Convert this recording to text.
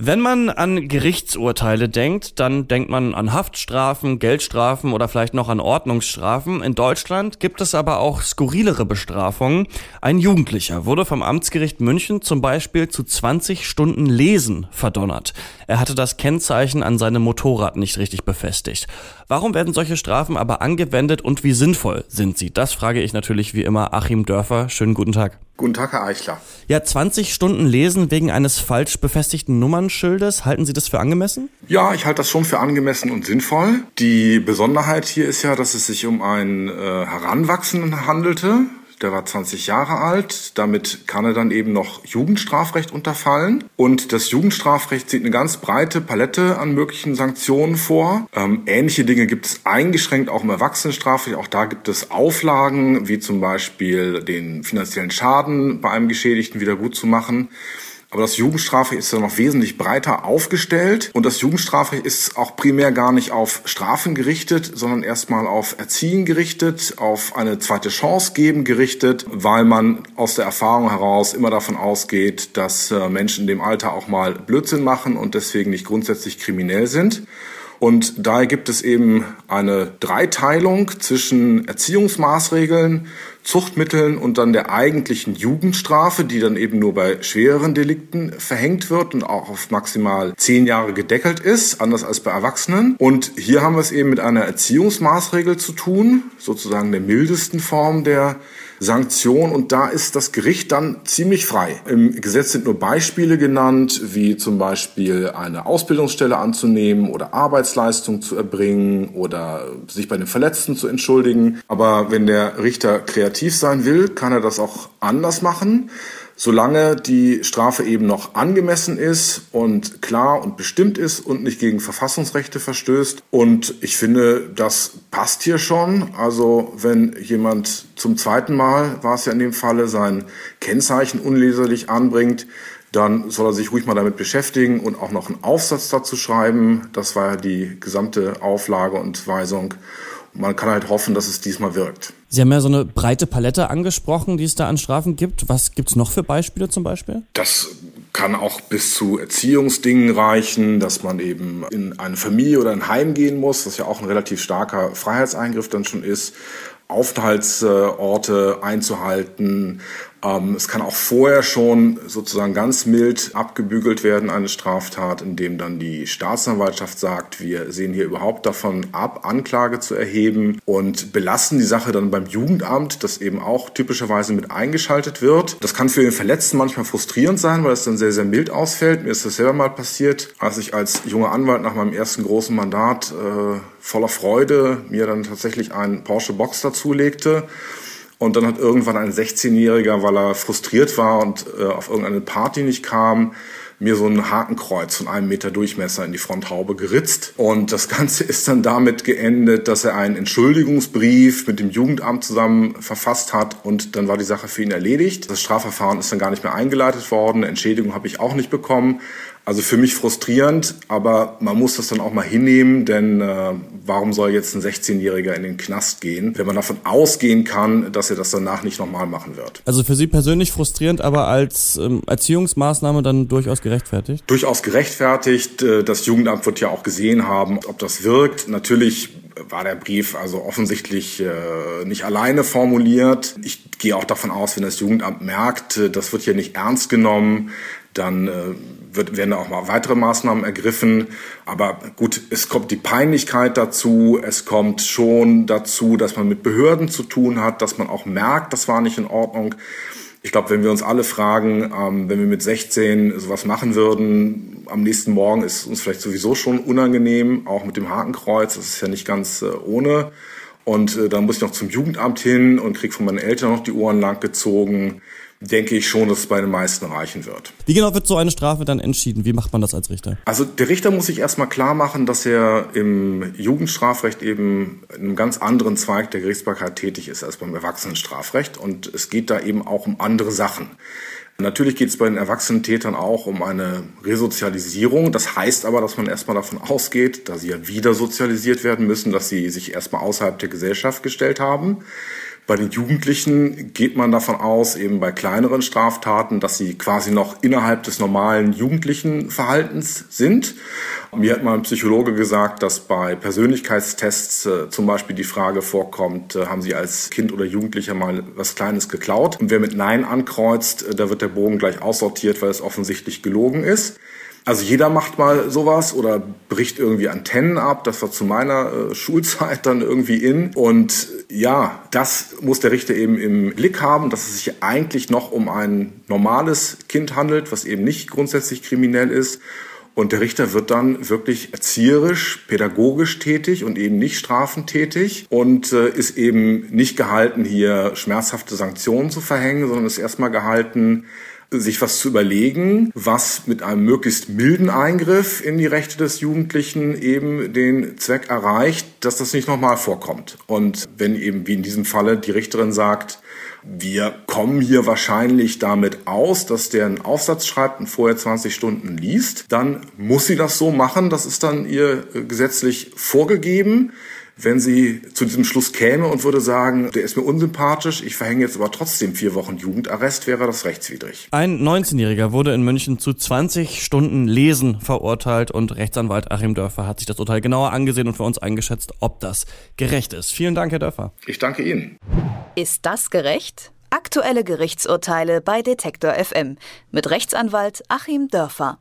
Wenn man an Gerichtsurteile denkt, dann denkt man an Haftstrafen, Geldstrafen oder vielleicht noch an Ordnungsstrafen. In Deutschland gibt es aber auch skurrilere Bestrafungen. Ein Jugendlicher wurde vom Amtsgericht München zum Beispiel zu 20 Stunden Lesen verdonnert. Er hatte das Kennzeichen an seinem Motorrad nicht richtig befestigt. Warum werden solche Strafen aber angewendet und wie sinnvoll sind sie? Das frage ich natürlich wie immer Achim Dörfer. Schönen guten Tag. Guten Tag, Herr Eichler. Ja, 20 Stunden lesen wegen eines falsch befestigten Nummernschildes. Halten Sie das für angemessen? Ja, ich halte das schon für angemessen und sinnvoll. Die Besonderheit hier ist ja, dass es sich um einen äh, Heranwachsenden handelte der war 20 Jahre alt. Damit kann er dann eben noch Jugendstrafrecht unterfallen. Und das Jugendstrafrecht sieht eine ganz breite Palette an möglichen Sanktionen vor. Ähm, ähnliche Dinge gibt es eingeschränkt auch im Erwachsenenstrafrecht. Auch da gibt es Auflagen, wie zum Beispiel den finanziellen Schaden bei einem Geschädigten wieder gut zu machen. Aber das Jugendstrafrecht ist ja noch wesentlich breiter aufgestellt und das Jugendstrafrecht ist auch primär gar nicht auf Strafen gerichtet, sondern erstmal auf Erziehen gerichtet, auf eine zweite Chance geben gerichtet, weil man aus der Erfahrung heraus immer davon ausgeht, dass äh, Menschen in dem Alter auch mal Blödsinn machen und deswegen nicht grundsätzlich kriminell sind. Und daher gibt es eben eine Dreiteilung zwischen Erziehungsmaßregeln, Zuchtmitteln und dann der eigentlichen Jugendstrafe, die dann eben nur bei schwereren Delikten verhängt wird und auch auf maximal zehn Jahre gedeckelt ist, anders als bei Erwachsenen. Und hier haben wir es eben mit einer Erziehungsmaßregel zu tun, sozusagen der mildesten Form der Sanktion und da ist das Gericht dann ziemlich frei. Im Gesetz sind nur Beispiele genannt, wie zum Beispiel eine Ausbildungsstelle anzunehmen oder Arbeitsleistung zu erbringen oder sich bei den Verletzten zu entschuldigen. Aber wenn der Richter kreativ sein will, kann er das auch anders machen solange die Strafe eben noch angemessen ist und klar und bestimmt ist und nicht gegen Verfassungsrechte verstößt. Und ich finde, das passt hier schon. Also wenn jemand zum zweiten Mal, war es ja in dem Falle, sein Kennzeichen unleserlich anbringt, dann soll er sich ruhig mal damit beschäftigen und auch noch einen Aufsatz dazu schreiben. Das war ja die gesamte Auflage und Weisung man kann halt hoffen, dass es diesmal wirkt. Sie haben ja so eine breite Palette angesprochen, die es da an Strafen gibt. Was gibt es noch für Beispiele zum Beispiel? Das kann auch bis zu Erziehungsdingen reichen, dass man eben in eine Familie oder ein Heim gehen muss, was ja auch ein relativ starker Freiheitseingriff dann schon ist. Aufenthaltsorte einzuhalten, ähm, es kann auch vorher schon sozusagen ganz mild abgebügelt werden, eine Straftat, indem dann die Staatsanwaltschaft sagt, wir sehen hier überhaupt davon ab, Anklage zu erheben und belassen die Sache dann beim Jugendamt, das eben auch typischerweise mit eingeschaltet wird. Das kann für den Verletzten manchmal frustrierend sein, weil es dann sehr, sehr mild ausfällt. Mir ist das selber mal passiert, als ich als junger Anwalt nach meinem ersten großen Mandat äh, voller Freude mir dann tatsächlich einen Porsche Box dazulegte und dann hat irgendwann ein 16-Jähriger, weil er frustriert war und äh, auf irgendeine Party nicht kam, mir so ein Hakenkreuz von einem Meter Durchmesser in die Fronthaube geritzt. Und das Ganze ist dann damit geendet, dass er einen Entschuldigungsbrief mit dem Jugendamt zusammen verfasst hat und dann war die Sache für ihn erledigt. Das Strafverfahren ist dann gar nicht mehr eingeleitet worden. Entschädigung habe ich auch nicht bekommen. Also für mich frustrierend, aber man muss das dann auch mal hinnehmen, denn äh, warum soll jetzt ein 16-Jähriger in den Knast gehen, wenn man davon ausgehen kann, dass er das danach nicht nochmal machen wird? Also für Sie persönlich frustrierend, aber als ähm, Erziehungsmaßnahme dann durchaus gerechtfertigt? Durchaus gerechtfertigt. Äh, das Jugendamt wird ja auch gesehen haben, ob das wirkt. Natürlich war der Brief also offensichtlich äh, nicht alleine formuliert. Ich gehe auch davon aus, wenn das Jugendamt merkt, äh, das wird hier nicht ernst genommen, dann äh, wird, werden auch mal weitere Maßnahmen ergriffen. Aber gut, es kommt die Peinlichkeit dazu. Es kommt schon dazu, dass man mit Behörden zu tun hat, dass man auch merkt, das war nicht in Ordnung. Ich glaube, wenn wir uns alle fragen, ähm, wenn wir mit 16 sowas machen würden, am nächsten Morgen ist uns vielleicht sowieso schon unangenehm, auch mit dem Hakenkreuz. Das ist ja nicht ganz äh, ohne. Und äh, dann muss ich noch zum Jugendamt hin und krieg von meinen Eltern noch die Ohren lang gezogen denke ich schon, dass es bei den meisten reichen wird. Wie genau wird so eine Strafe dann entschieden? Wie macht man das als Richter? Also der Richter muss sich erstmal klar machen, dass er im Jugendstrafrecht eben in einem ganz anderen Zweig der Gerichtsbarkeit tätig ist als beim Erwachsenenstrafrecht. Und es geht da eben auch um andere Sachen. Natürlich geht es bei den erwachsenen Tätern auch um eine Resozialisierung. Das heißt aber, dass man erstmal davon ausgeht, da sie ja wieder sozialisiert werden müssen, dass sie sich erstmal außerhalb der Gesellschaft gestellt haben. Bei den Jugendlichen geht man davon aus, eben bei kleineren Straftaten, dass sie quasi noch innerhalb des normalen jugendlichen Verhaltens sind. Mir hat mal ein Psychologe gesagt, dass bei Persönlichkeitstests äh, zum Beispiel die Frage vorkommt, äh, haben Sie als Kind oder Jugendlicher mal was Kleines geklaut? Und wer mit Nein ankreuzt, äh, da wird der Bogen gleich aussortiert, weil es offensichtlich gelogen ist. Also jeder macht mal sowas oder bricht irgendwie Antennen ab. Das war zu meiner äh, Schulzeit dann irgendwie in. Und ja, das muss der Richter eben im Blick haben, dass es sich eigentlich noch um ein normales Kind handelt, was eben nicht grundsätzlich kriminell ist. Und der Richter wird dann wirklich erzieherisch, pädagogisch tätig und eben nicht strafentätig und äh, ist eben nicht gehalten, hier schmerzhafte Sanktionen zu verhängen, sondern ist erstmal gehalten, sich was zu überlegen, was mit einem möglichst milden Eingriff in die Rechte des Jugendlichen eben den Zweck erreicht, dass das nicht nochmal vorkommt. Und wenn eben wie in diesem Falle die Richterin sagt, wir kommen hier wahrscheinlich damit aus, dass der einen Aufsatz schreibt und vorher 20 Stunden liest, dann muss sie das so machen. Das ist dann ihr gesetzlich vorgegeben wenn sie zu diesem Schluss käme und würde sagen, der ist mir unsympathisch, ich verhänge jetzt aber trotzdem vier Wochen Jugendarrest, wäre das rechtswidrig. Ein 19-Jähriger wurde in München zu 20 Stunden Lesen verurteilt und Rechtsanwalt Achim Dörfer hat sich das Urteil genauer angesehen und für uns eingeschätzt, ob das gerecht ist. Vielen Dank, Herr Dörfer. Ich danke Ihnen. Ist das gerecht? Aktuelle Gerichtsurteile bei Detektor FM mit Rechtsanwalt Achim Dörfer.